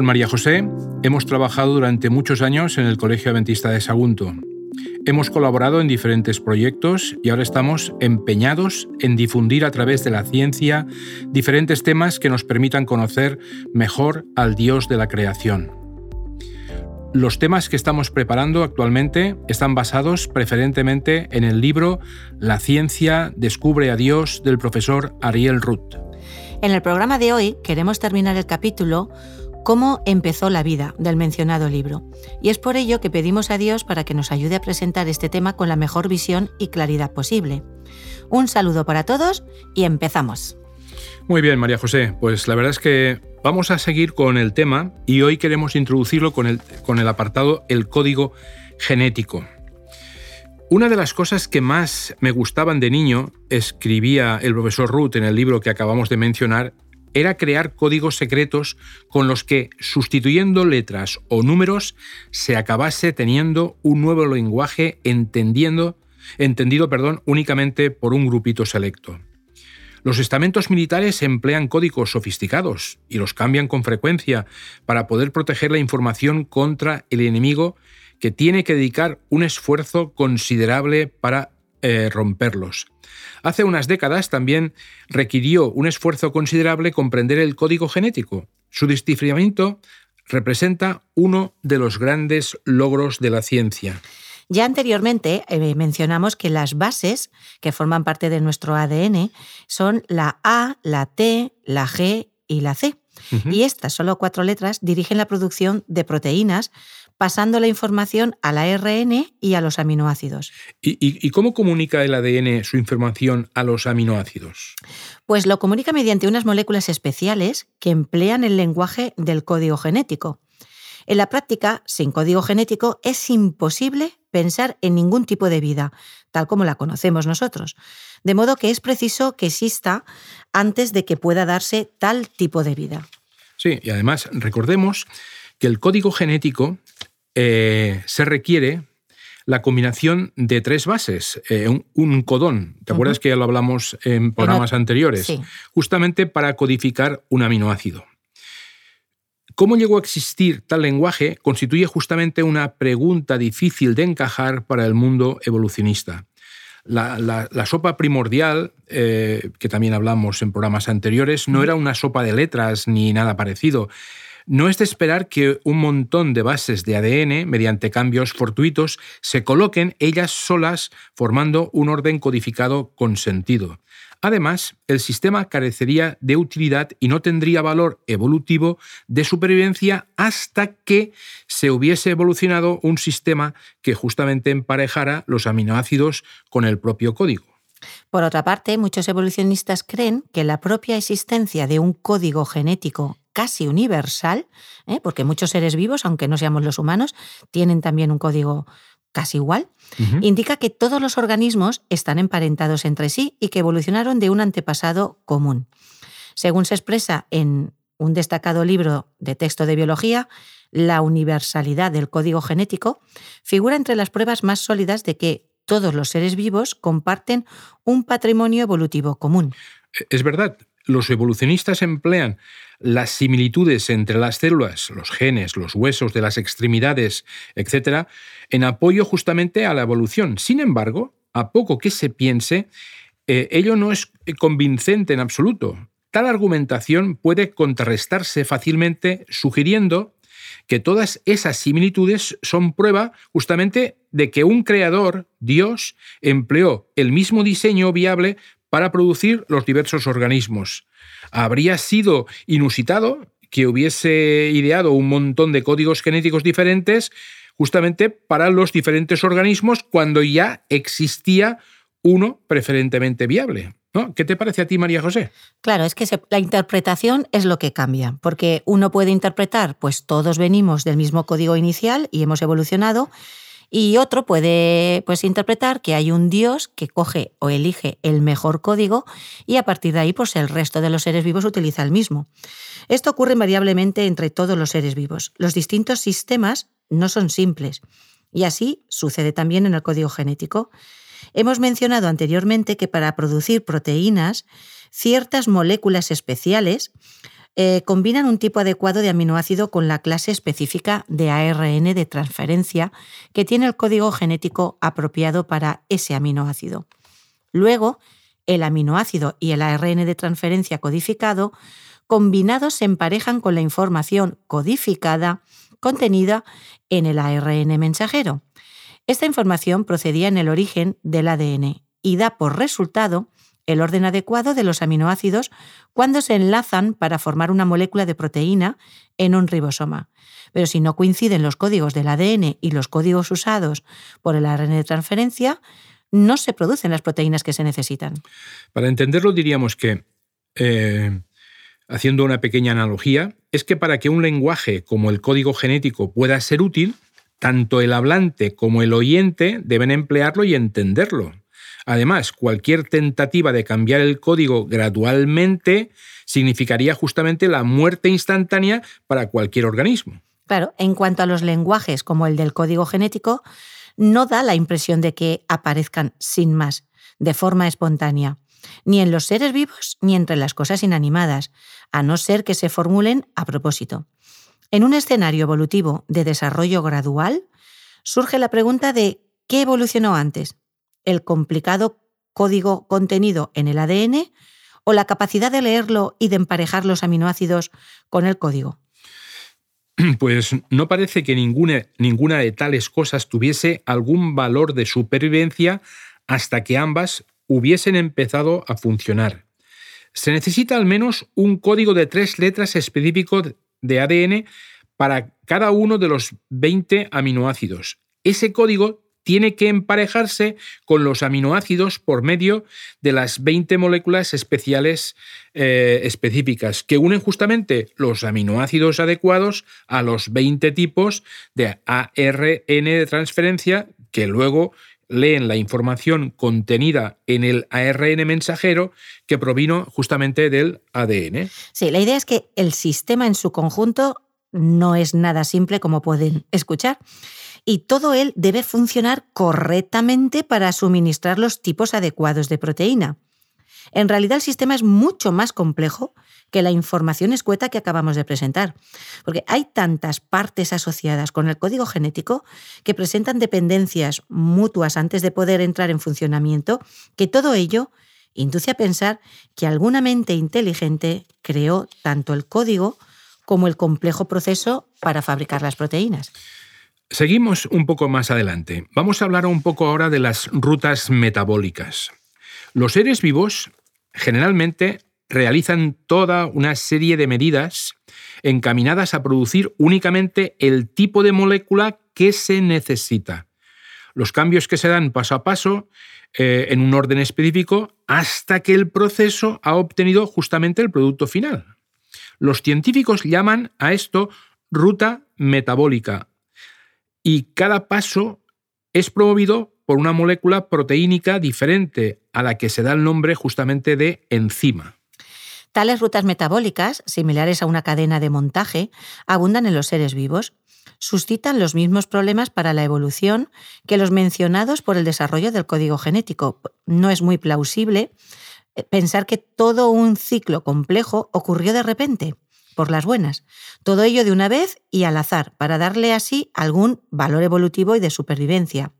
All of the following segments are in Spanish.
Con María José hemos trabajado durante muchos años en el Colegio Adventista de Sagunto. Hemos colaborado en diferentes proyectos y ahora estamos empeñados en difundir a través de la ciencia diferentes temas que nos permitan conocer mejor al Dios de la creación. Los temas que estamos preparando actualmente están basados preferentemente en el libro La ciencia descubre a Dios del profesor Ariel Ruth. En el programa de hoy queremos terminar el capítulo cómo empezó la vida del mencionado libro. Y es por ello que pedimos a Dios para que nos ayude a presentar este tema con la mejor visión y claridad posible. Un saludo para todos y empezamos. Muy bien, María José. Pues la verdad es que vamos a seguir con el tema y hoy queremos introducirlo con el, con el apartado El código genético. Una de las cosas que más me gustaban de niño, escribía el profesor Ruth en el libro que acabamos de mencionar, era crear códigos secretos con los que, sustituyendo letras o números, se acabase teniendo un nuevo lenguaje entendiendo, entendido perdón, únicamente por un grupito selecto. Los estamentos militares emplean códigos sofisticados y los cambian con frecuencia para poder proteger la información contra el enemigo que tiene que dedicar un esfuerzo considerable para eh, romperlos. Hace unas décadas también requirió un esfuerzo considerable comprender el código genético. Su desciframiento representa uno de los grandes logros de la ciencia. Ya anteriormente eh, mencionamos que las bases que forman parte de nuestro ADN son la A, la T, la G y la C. Y estas solo cuatro letras dirigen la producción de proteínas pasando la información al ARN y a los aminoácidos. ¿Y, cómo comunica el ADN su información a los aminoácidos? Pues lo comunica mediante unas moléculas especiales que emplean el lenguaje del código genético. En la práctica, sin código genético, es imposible pensar en ningún tipo de vida, tal como la conocemos nosotros. De modo que es preciso que exista antes de que pueda darse tal tipo de vida. Sí, y además recordemos que el código genético eh, se requiere la combinación de tres bases, eh, un, codón. ¿Te acuerdas que ya lo hablamos en programas anteriores? Justamente para codificar un aminoácido. ¿Cómo llegó a existir tal lenguaje? Constituye justamente una pregunta difícil de encajar para el mundo evolucionista. La, sopa primordial, eh, que también hablamos en programas anteriores, no era una sopa de letras ni nada parecido. No es de esperar que un montón de bases de ADN, mediante cambios fortuitos, se coloquen ellas solas formando un orden codificado con sentido. Además, el sistema carecería de utilidad y no tendría valor evolutivo de supervivencia hasta que se hubiese evolucionado un sistema que justamente emparejara los aminoácidos con el propio código. Por otra parte, muchos evolucionistas creen que la propia existencia de un código genético casi universal, ¿eh? porque muchos seres vivos, aunque no seamos los humanos, tienen también un código casi igual, indica que todos los organismos están emparentados entre sí y que evolucionaron de un antepasado común. Según se expresa en un destacado libro de texto de biología, la universalidad del código genético figura entre las pruebas más sólidas de que todos los seres vivos comparten un patrimonio evolutivo común. Es verdad, los evolucionistas emplean las similitudes entre las células, los genes, los huesos de las extremidades, etc., en apoyo justamente a la evolución. Sin embargo, a poco que se piense, eh, ello no es convincente en absoluto. Tal argumentación puede contrarrestarse fácilmente sugiriendo que todas esas similitudes son prueba justamente de que un creador, Dios, empleó el mismo diseño viable para producir los diversos organismos. Habría sido inusitado que hubiese ideado un montón de códigos genéticos diferentes justamente para los diferentes organismos cuando ya existía uno preferentemente viable. ¿no? ¿Qué te parece a ti, María José? Claro, es que la interpretación es lo que cambia, porque uno puede interpretar, pues todos venimos del mismo código inicial y hemos evolucionado, y otro puede pues, interpretar que hay un Dios que coge o elige el mejor código y a partir de ahí pues, el resto de los seres vivos utiliza el mismo. Esto ocurre variablemente entre todos los seres vivos. Los distintos sistemas no son simples y así sucede también en el código genético. Hemos mencionado anteriormente que para producir proteínas, ciertas moléculas especiales eh, combinan un tipo adecuado de aminoácido con la clase específica de ARN de transferencia que tiene el código genético apropiado para ese aminoácido. Luego, el aminoácido y el ARN de transferencia codificado combinados se emparejan con la información codificada contenida en el ARN mensajero. Esta información procedía en el origen del ADN y da por resultado el orden adecuado de los aminoácidos cuando se enlazan para formar una molécula de proteína en un ribosoma. Pero si no coinciden los códigos del ADN y los códigos usados por el ARN de transferencia, no se producen las proteínas que se necesitan. Para entenderlo diríamos que, eh, haciendo una pequeña analogía, es que para que un lenguaje como el código genético pueda ser útil, tanto el hablante como el oyente deben emplearlo y entenderlo. Además, cualquier tentativa de cambiar el código gradualmente significaría justamente la muerte instantánea para cualquier organismo. Claro, en cuanto a los lenguajes como el del código genético, no da la impresión de que aparezcan sin más, de forma espontánea, ni en los seres vivos ni entre las cosas inanimadas, a no ser que se formulen a propósito. En un escenario evolutivo de desarrollo gradual, surge la pregunta de ¿qué evolucionó antes? ¿El complicado código contenido en el ADN o la capacidad de leerlo y de emparejar los aminoácidos con el código? Pues no parece que ninguna, ninguna de tales cosas tuviese algún valor de supervivencia hasta que ambas hubiesen empezado a funcionar. Se necesita al menos un código de tres letras específico de ADN para cada uno de los 20 aminoácidos. Ese código tiene que emparejarse con los aminoácidos por medio de las 20 moléculas especiales eh, específicas que unen justamente los aminoácidos adecuados a los 20 tipos de ARN de transferencia que luego leen la información contenida en el ARN mensajero que provino justamente del ADN. Sí, la idea es que el sistema en su conjunto no es nada simple como pueden escuchar. Y todo él debe funcionar correctamente para suministrar los tipos adecuados de proteína. En realidad el sistema es mucho más complejo que la información escueta que acabamos de presentar, porque hay tantas partes asociadas con el código genético que presentan dependencias mutuas antes de poder entrar en funcionamiento, que todo ello induce a pensar que alguna mente inteligente creó tanto el código como el complejo proceso para fabricar las proteínas. Seguimos un poco más adelante. Vamos a hablar un poco ahora de las rutas metabólicas. Los seres vivos generalmente realizan toda una serie de medidas encaminadas a producir únicamente el tipo de molécula que se necesita. Los cambios que se dan paso a paso eh, en un orden específico hasta que el proceso ha obtenido justamente el producto final. Los científicos llaman a esto ruta metabólica y cada paso es promovido por una molécula proteínica diferente a la que se da el nombre justamente de enzima. Tales rutas metabólicas, similares a una cadena de montaje, abundan en los seres vivos. Suscitan los mismos problemas para la evolución que los mencionados por el desarrollo del código genético. No es muy plausible eh, pensar que todo un ciclo complejo ocurrió de repente, por las buenas. Todo ello de una vez y al azar, para darle así algún valor evolutivo y de supervivencia.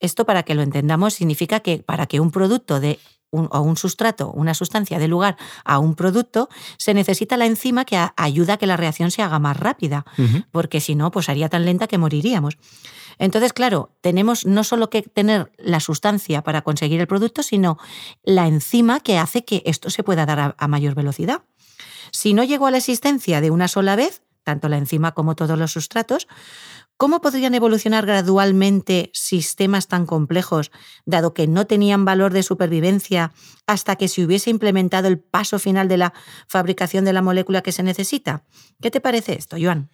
Esto, para que lo entendamos, significa que para que un producto de o un sustrato, una sustancia dé lugar a un producto, se necesita la enzima que ayuda a que la reacción se haga más rápida, porque si no, pues haría tan lenta que moriríamos. Entonces, claro, tenemos no solo que tener la sustancia para conseguir el producto, sino la enzima que hace que esto se pueda dar a, mayor velocidad. Si no llegó a la existencia de una sola vez, tanto la enzima como todos los sustratos, ¿Cómo podrían evolucionar gradualmente sistemas tan complejos, dado que no tenían valor de supervivencia, hasta que se hubiese implementado el paso final de la fabricación de la molécula que se necesita? ¿Qué te parece esto, Joan?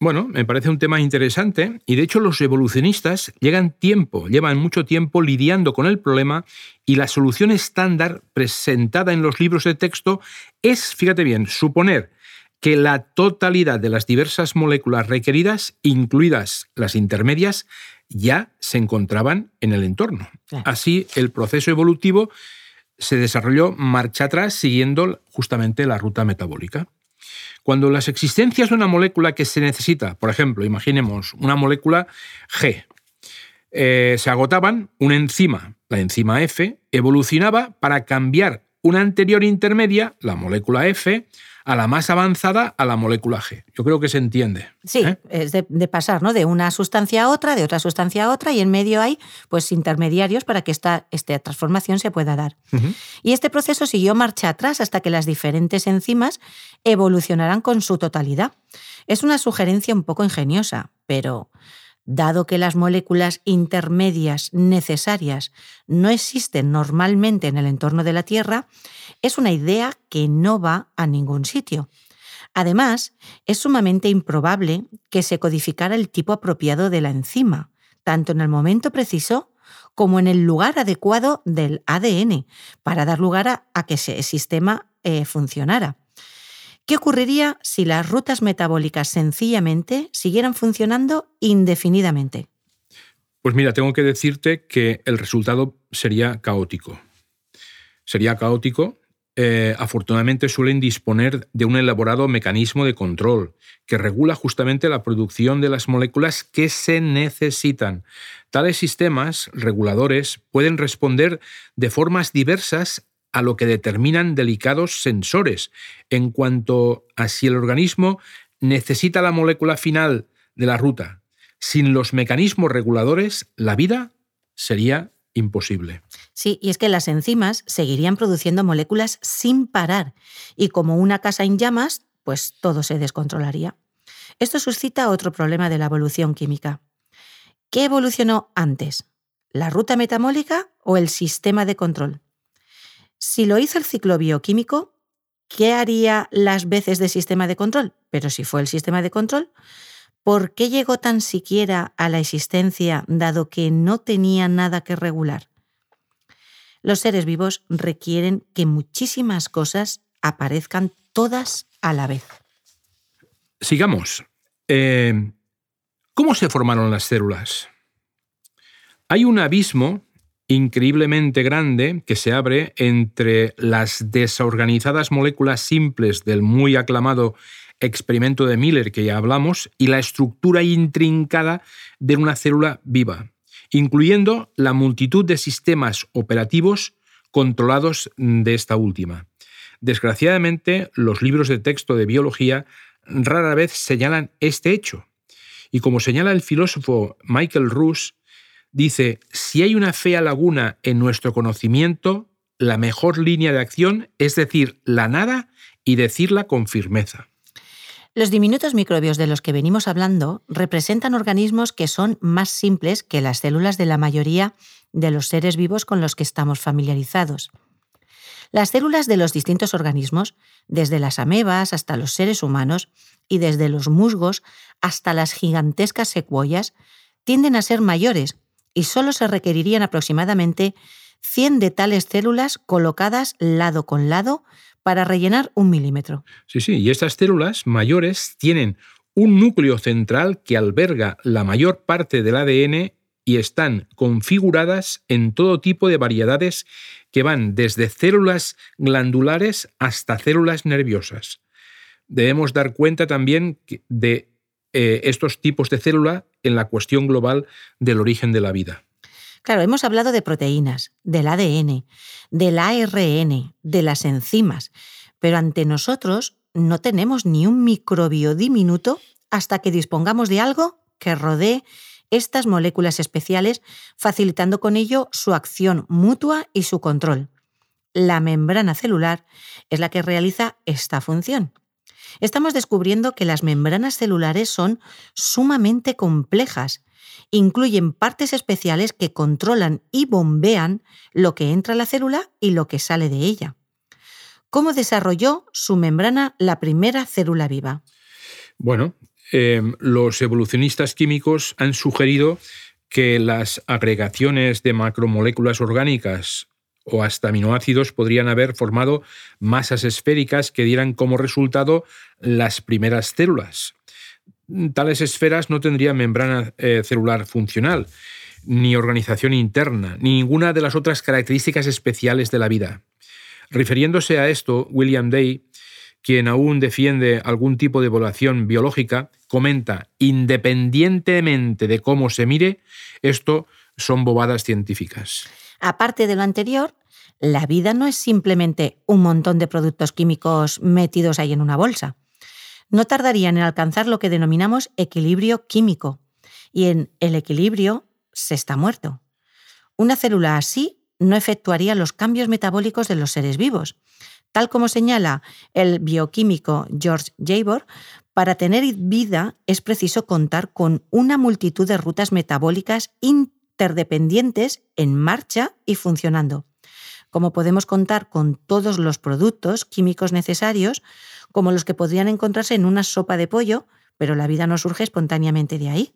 Bueno, me parece un tema interesante y de hecho los evolucionistas llegan tiempo, llevan mucho tiempo lidiando con el problema y la solución estándar presentada en los libros de texto es, fíjate bien, suponer que la totalidad de las diversas moléculas requeridas, incluidas las intermedias, ya se encontraban en el entorno. Así, el proceso evolutivo se desarrolló marcha atrás siguiendo justamente la ruta metabólica. Cuando las existencias de una molécula que se necesita, por ejemplo, imaginemos una molécula G, eh, se agotaban, una enzima, la enzima F, evolucionaba para cambiar una anterior intermedia, la molécula F, a la más avanzada, a la molécula G. Yo creo que se entiende. Sí, ¿eh? es de, pasar ¿no? de una sustancia a otra, de otra sustancia a otra, y en medio hay pues, intermediarios para que esta, esta transformación se pueda dar. Y este proceso siguió marcha atrás hasta que las diferentes enzimas evolucionaran con su totalidad. Es una sugerencia un poco ingeniosa, pero dado que las moléculas intermedias necesarias no existen normalmente en el entorno de la Tierra, es una idea que no va a ningún sitio. Además, es sumamente improbable que se codificara el tipo apropiado de la enzima, tanto en el momento preciso como en el lugar adecuado del ADN, para dar lugar a, que ese sistema eh, funcionara. ¿Qué ocurriría si las rutas metabólicas sencillamente siguieran funcionando indefinidamente? Pues mira, tengo que decirte que el resultado sería caótico. Sería caótico. Eh, afortunadamente suelen disponer de un elaborado mecanismo de control que regula justamente la producción de las moléculas que se necesitan. Tales sistemas reguladores pueden responder de formas diversas a lo que determinan delicados sensores en cuanto a si el organismo necesita la molécula final de la ruta. Sin los mecanismos reguladores, la vida sería imposible. Sí, y es que las enzimas seguirían produciendo moléculas sin parar, y como una casa en llamas, pues todo se descontrolaría. Esto suscita otro problema de la evolución química. ¿Qué evolucionó antes? ¿La ruta metabólica o el sistema de control? Si lo hizo el ciclo bioquímico, ¿qué haría las veces de sistema de control? Pero si fue el sistema de control, ¿por qué llegó tan siquiera a la existencia dado que no tenía nada que regular? Los seres vivos requieren que muchísimas cosas aparezcan todas a la vez. Sigamos. Eh, ¿Cómo se formaron las células? Hay un abismo increíblemente grande que se abre entre las desorganizadas moléculas simples del muy aclamado experimento de Miller que ya hablamos y la estructura intrincada de una célula viva, incluyendo la multitud de sistemas operativos controlados de esta última. Desgraciadamente, los libros de texto de biología rara vez señalan este hecho. Y como señala el filósofo Michael Ruse, dice, si hay una fea laguna en nuestro conocimiento, la mejor línea de acción es decir la nada y decirla con firmeza. Los diminutos microbios de los que venimos hablando representan organismos que son más simples que las células de la mayoría de los seres vivos con los que estamos familiarizados. Las células de los distintos organismos, desde las amebas hasta los seres humanos y desde los musgos hasta las gigantescas secuoyas, tienden a ser mayores y solo se requerirían aproximadamente 100 de tales células colocadas lado con lado para rellenar un milímetro. Sí, sí, y estas células mayores tienen un núcleo central que alberga la mayor parte del ADN y están configuradas en todo tipo de variedades que van desde células glandulares hasta células nerviosas. Debemos dar cuenta también de eh, estos tipos de célula en la cuestión global del origen de la vida. Claro, hemos hablado de proteínas, del ADN, del ARN, de las enzimas, pero ante nosotros no tenemos ni un microbio diminuto hasta que dispongamos de algo que rodee estas moléculas especiales, facilitando con ello su acción mutua y su control. La membrana celular es la que realiza esta función. Estamos descubriendo que las membranas celulares son sumamente complejas. Incluyen partes especiales que controlan y bombean lo que entra a la célula y lo que sale de ella. ¿Cómo desarrolló su membrana la primera célula viva? Bueno, em, los evolucionistas químicos han sugerido que las agregaciones de macromoléculas orgánicas o hasta aminoácidos podrían haber formado masas esféricas que dieran como resultado las primeras células. Tales esferas no tendrían membrana eh, celular funcional, ni organización interna, ni ninguna de las otras características especiales de la vida. Refiriéndose a esto, William Day, quien aún defiende algún tipo de evaluación biológica, comenta, independientemente de cómo se mire, esto son bobadas científicas. Aparte de lo anterior, la vida no es simplemente un montón de productos químicos metidos ahí en una bolsa. No tardarían en alcanzar lo que denominamos equilibrio químico. Y en el equilibrio se está muerto. Una célula así no efectuaría los cambios metabólicos de los seres vivos. Tal como señala el bioquímico George Jabor, para tener vida es preciso contar con una multitud de rutas metabólicas interdependientes en marcha y funcionando. Como podemos contar con todos los productos químicos necesarios, como los que podrían encontrarse en una sopa de pollo, pero la vida no surge espontáneamente de ahí.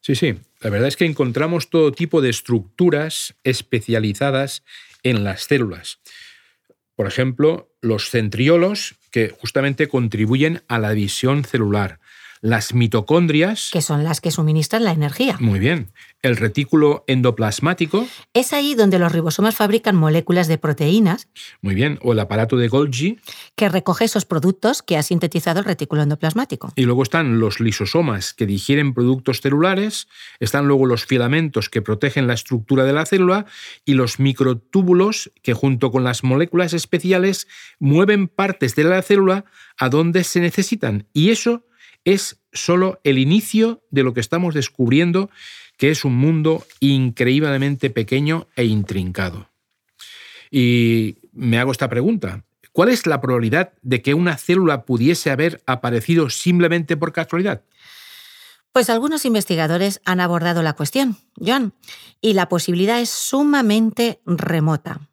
Sí, sí, la verdad es que encontramos todo tipo de estructuras especializadas en las células. Por ejemplo, los centriolos, que justamente contribuyen a la división celular. Las mitocondrias. Que son las que suministran la energía. Muy bien. El retículo endoplasmático. Es ahí donde los ribosomas fabrican moléculas de proteínas. Muy bien. O el aparato de Golgi. Que recoge esos productos que ha sintetizado el retículo endoplasmático. Y luego están los lisosomas que digieren productos celulares. Están luego los filamentos que protegen la estructura de la célula. Y los microtúbulos que junto con las moléculas especiales mueven partes de la célula a donde se necesitan. Y eso es solo el inicio de lo que estamos descubriendo, que es un mundo increíblemente pequeño e intrincado. Y me hago esta pregunta. ¿Cuál es la probabilidad de que una célula pudiese haber aparecido simplemente por casualidad? Pues algunos investigadores han abordado la cuestión, John, y la posibilidad es sumamente remota.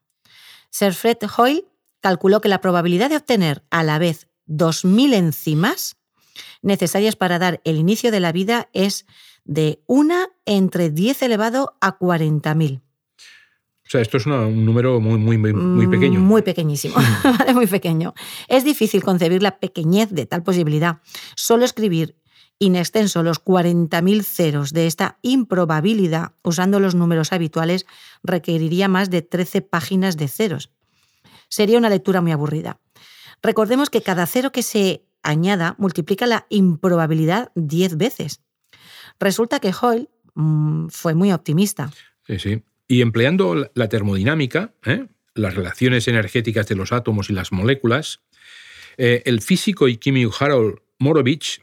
Sir Fred Hoyle calculó que la probabilidad de obtener a la vez 2.000 enzimas necesarias para dar el inicio de la vida es de una entre 10 elevado a 40.000. O sea, esto es un número muy, muy, muy, pequeño. Muy pequeñísimo, muy pequeño. Es difícil concebir la pequeñez de tal posibilidad. Solo escribir in extenso los 40.000 ceros de esta improbabilidad usando los números habituales requeriría más de 13 páginas de ceros. Sería una lectura muy aburrida. Recordemos que cada cero que se añada multiplica la improbabilidad 10 veces. Resulta que Hoyle mm, fue muy optimista. Sí, sí. Y empleando la termodinámica, ¿eh? las relaciones energéticas de los átomos y las moléculas, eh, el físico y químico Harold Morovich,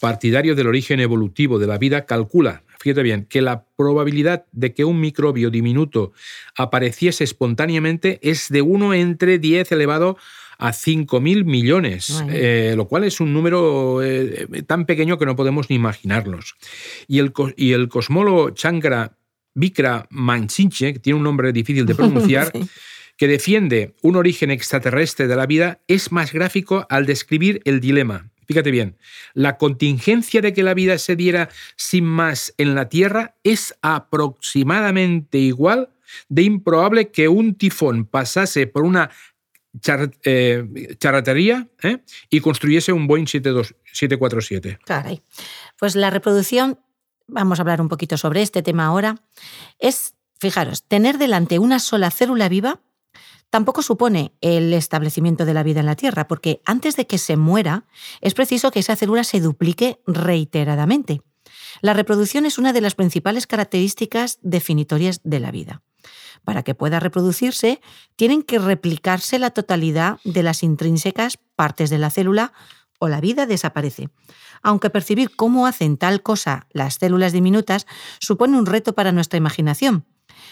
partidario del origen evolutivo de la vida, calcula, fíjate bien, que la probabilidad de que un microbio diminuto apareciese espontáneamente es de 1 entre 10 elevado a 5.000 millones, eh, lo cual es un número eh, tan pequeño que no podemos ni imaginarlos. Y el, y el cosmólogo Chankra Vikra Manchinche, que tiene un nombre difícil de pronunciar, que defiende un origen extraterrestre de la vida, es más gráfico al describir el dilema. Fíjate bien, la contingencia de que la vida se diera sin más en la Tierra es aproximadamente igual de improbable que un tifón pasase por una eh, charretería ¿eh? y construyese un Boeing 747. Caray. Pues la reproducción, vamos a hablar un poquito sobre este tema ahora, es, fijaros, tener delante una sola célula viva tampoco supone el establecimiento de la vida en la Tierra, porque antes de que se muera es preciso que esa célula se duplique reiteradamente. La reproducción es una de las principales características definitorias de la vida para que pueda reproducirse, tienen que replicarse la totalidad de las intrínsecas partes de la célula o la vida desaparece. Aunque percibir cómo hacen tal cosa las células diminutas supone un reto para nuestra imaginación,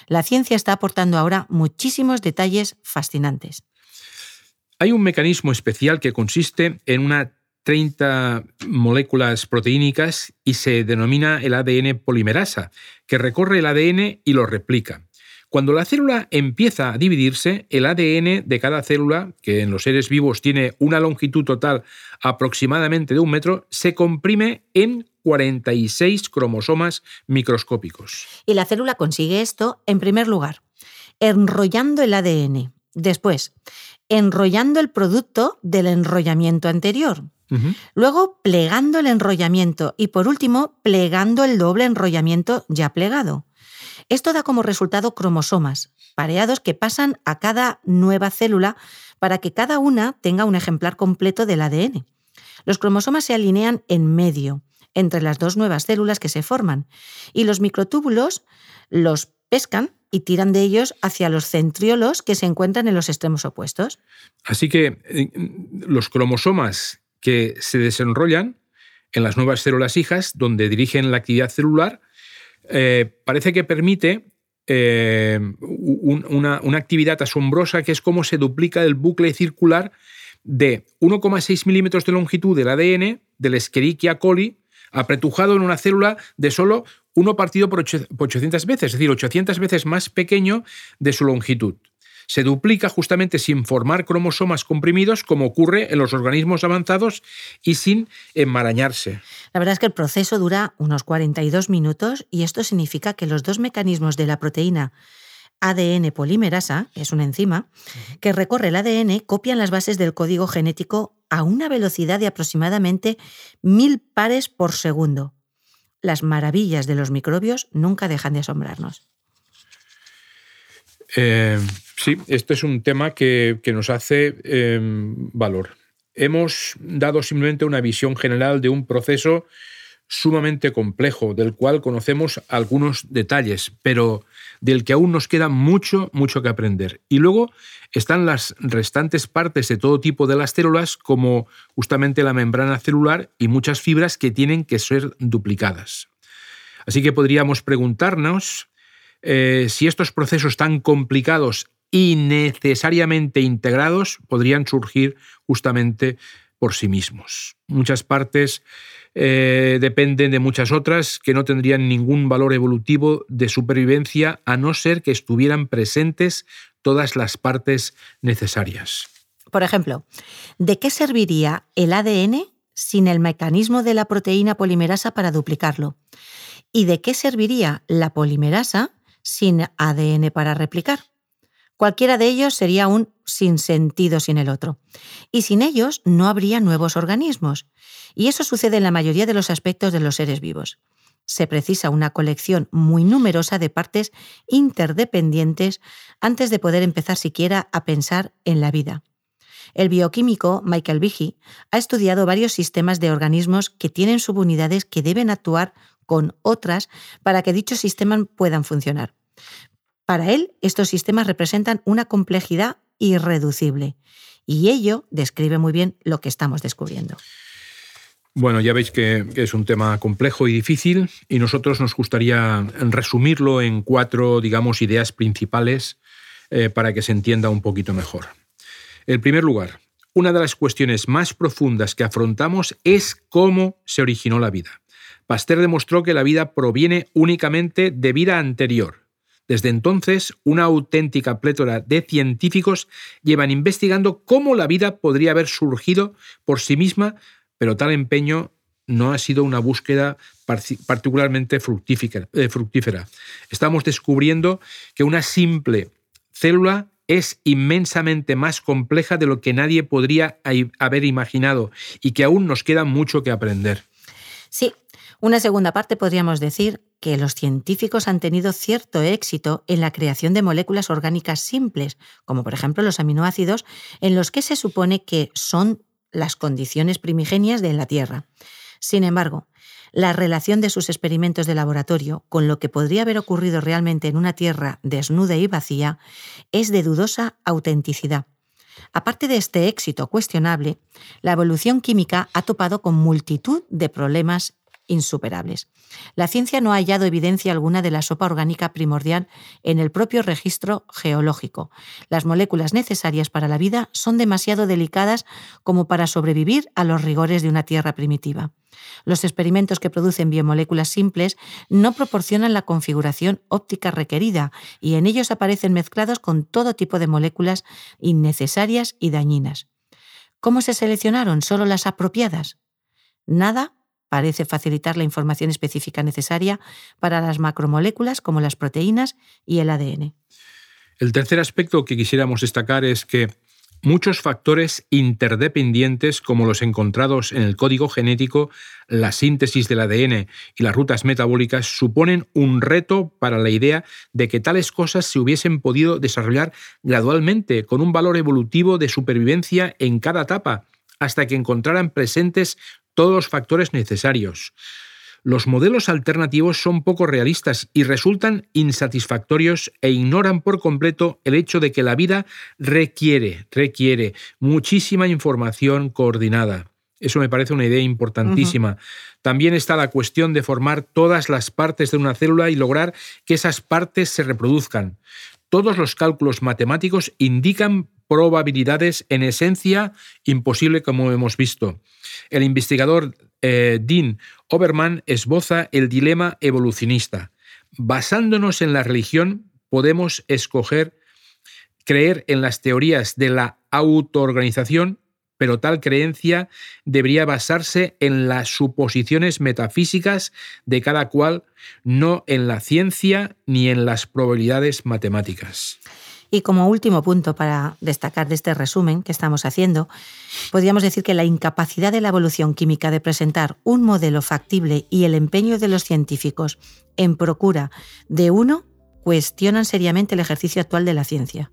la ciencia está aportando ahora muchísimos detalles fascinantes. Hay un mecanismo especial que consiste en una 30 moléculas proteínicas y se denomina el ADN polimerasa, que recorre el ADN y lo replica. Cuando la célula empieza a dividirse, el ADN de cada célula, que en los seres vivos tiene una longitud total aproximadamente de un metro, se comprime en 46 cromosomas microscópicos. Y la célula consigue esto, en primer lugar, enrollando el ADN. Después, enrollando el producto del enrollamiento anterior. Luego, plegando el enrollamiento. Y por último, plegando el doble enrollamiento ya plegado. Esto da como resultado cromosomas pareados que pasan a cada nueva célula para que cada una tenga un ejemplar completo del ADN. Los cromosomas se alinean en medio, entre las dos nuevas células que se forman, y los microtúbulos los pescan y tiran de ellos hacia los centriolos que se encuentran en los extremos opuestos. Así que eh, los cromosomas que se desenrollan en las nuevas células hijas, donde dirigen la actividad celular, eh, parece que permite eh, una, actividad asombrosa que es cómo se duplica el bucle circular de 1,6 milímetros de longitud del ADN del Escherichia coli apretujado en una célula de solo 1 partido por 800 veces, es decir, 800 veces más pequeño de su longitud. Se duplica justamente sin formar cromosomas comprimidos, como ocurre en los organismos avanzados, y sin enmarañarse. La verdad es que el proceso dura unos 42 minutos y esto significa que los dos mecanismos de la proteína ADN polimerasa, que es una enzima, que recorre el ADN, copian las bases del código genético a una velocidad de aproximadamente mil pares por segundo. Las maravillas de los microbios nunca dejan de asombrarnos. Eh, sí, este es un tema que, nos hace em, valor. Hemos dado simplemente una visión general de un proceso sumamente complejo, del cual conocemos algunos detalles, pero del que aún nos queda mucho, mucho que aprender. Y luego están las restantes partes de todo tipo de las células, como justamente la membrana celular y muchas fibras que tienen que ser duplicadas. Así que podríamos preguntarnos eh, si estos procesos tan complicados y necesariamente integrados podrían surgir justamente por sí mismos. Muchas partes eh, dependen de muchas otras que no tendrían ningún valor evolutivo de supervivencia a no ser que estuvieran presentes todas las partes necesarias. Por ejemplo, ¿de qué serviría el ADN sin el mecanismo de la proteína polimerasa para duplicarlo? ¿Y de qué serviría la polimerasa sin ADN para replicar? Cualquiera de ellos sería un sinsentido sin el otro. Y sin ellos no habría nuevos organismos. Y eso sucede en la mayoría de los aspectos de los seres vivos. Se precisa una colección muy numerosa de partes interdependientes antes de poder empezar siquiera a pensar en la vida. El bioquímico Michael Behe ha estudiado varios sistemas de organismos que tienen subunidades que deben actuar con otras para que dichos sistemas puedan funcionar. Para él, estos sistemas representan una complejidad irreducible y ello describe muy bien lo que estamos descubriendo. Bueno, ya veis que, es un tema complejo y difícil y nosotros nos gustaría resumirlo en cuatro, digamos, ideas principales eh, para que se entienda un poquito mejor. En primer lugar, una de las cuestiones más profundas que afrontamos es cómo se originó la vida. Pasteur demostró que la vida proviene únicamente de vida anterior, desde entonces, una auténtica plétora de científicos llevan investigando cómo la vida podría haber surgido por sí misma, pero tal empeño no ha sido una búsqueda particularmente eh, fructífera. Estamos descubriendo que una simple célula es inmensamente más compleja de lo que nadie podría haber imaginado y que aún nos queda mucho que aprender. Sí, una segunda parte podríamos decir que los científicos han tenido cierto éxito en la creación de moléculas orgánicas simples, como por ejemplo los aminoácidos, en los que se supone que son las condiciones primigenias de la Tierra. Sin embargo, la relación de sus experimentos de laboratorio con lo que podría haber ocurrido realmente en una Tierra desnuda y vacía es de dudosa autenticidad. Aparte de este éxito cuestionable, la evolución química ha topado con multitud de problemas insuperables. La ciencia no ha hallado evidencia alguna de la sopa orgánica primordial en el propio registro geológico. Las moléculas necesarias para la vida son demasiado delicadas como para sobrevivir a los rigores de una Tierra primitiva. Los experimentos que producen biomoléculas simples no proporcionan la configuración óptica requerida y en ellos aparecen mezclados con todo tipo de moléculas innecesarias y dañinas. ¿Cómo se seleccionaron solo las apropiadas? Nada parece facilitar la información específica necesaria para las macromoléculas como las proteínas y el ADN. El tercer aspecto que quisiéramos destacar es que Muchos factores interdependientes como los encontrados en el código genético, la síntesis del ADN y las rutas metabólicas suponen un reto para la idea de que tales cosas se hubiesen podido desarrollar gradualmente con un valor evolutivo de supervivencia en cada etapa, hasta que encontraran presentes todos los factores necesarios los modelos alternativos son poco realistas y resultan insatisfactorios e ignoran por completo el hecho de que la vida requiere, requiere muchísima información coordinada. Eso me parece una idea importantísima. También está la cuestión de formar todas las partes de una célula y lograr que esas partes se reproduzcan. Todos los cálculos matemáticos indican probabilidades en esencia imposible como hemos visto. El investigador eh, Dean Oberman esboza el dilema evolucionista. Basándonos en la religión, podemos escoger creer en las teorías de la autoorganización, pero tal creencia debería basarse en las suposiciones metafísicas de cada cual, no en la ciencia ni en las probabilidades matemáticas. Y como último punto para destacar de este resumen que estamos haciendo, podríamos decir que la incapacidad de la evolución química de presentar un modelo factible y el empeño de los científicos en procura de uno cuestionan seriamente el ejercicio actual de la ciencia.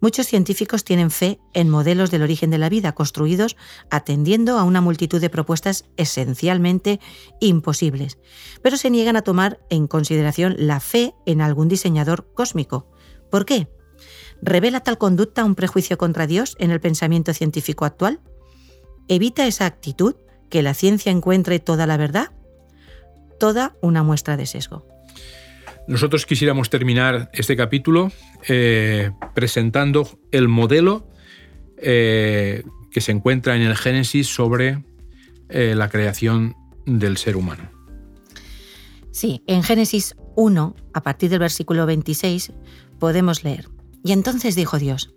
Muchos científicos tienen fe en modelos del origen de la vida construidos atendiendo a una multitud de propuestas esencialmente imposibles, pero se niegan a tomar en consideración la fe en algún diseñador cósmico. ¿Por qué? ¿Revela tal conducta un prejuicio contra Dios en el pensamiento científico actual? ¿Evita esa actitud que la ciencia encuentre toda la verdad? Toda una muestra de sesgo. Nosotros quisiéramos terminar este capítulo eh, presentando el modelo eh, que se encuentra en el Génesis sobre eh, la creación del ser humano. Sí, en Génesis 1, a partir del versículo 26, podemos leer, y entonces dijo Dios,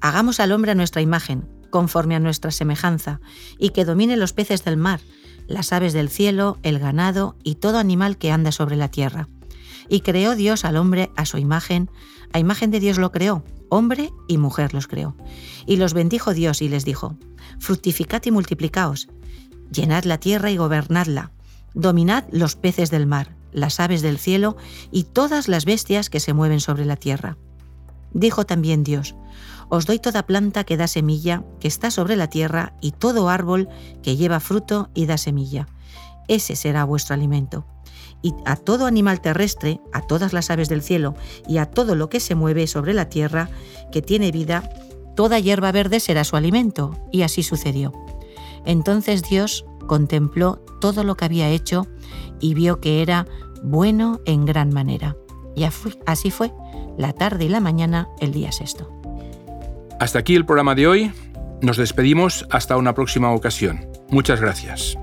Hagamos al hombre a nuestra imagen, conforme a nuestra semejanza, y que domine los peces del mar, las aves del cielo, el ganado y todo animal que anda sobre la tierra. Y creó Dios al hombre a su imagen, a imagen de Dios lo creó, hombre y mujer los creó. Y los bendijo Dios y les dijo, Fructificad y multiplicaos, llenad la tierra y gobernadla, dominad los peces del mar, las aves del cielo y todas las bestias que se mueven sobre la tierra Dijo también Dios, Os doy toda planta que da semilla, que está sobre la tierra, y todo árbol que lleva fruto y da semilla. Ese será vuestro alimento. Y a todo animal terrestre, a todas las aves del cielo, y a todo lo que se mueve sobre la tierra, que tiene vida, toda hierba verde será su alimento. Y así sucedió. Entonces Dios contempló todo lo que había hecho y vio que era bueno en gran manera. Y así fue la tarde y la mañana el día sexto. Hasta aquí el programa de hoy. Nos despedimos hasta una próxima ocasión. Muchas gracias.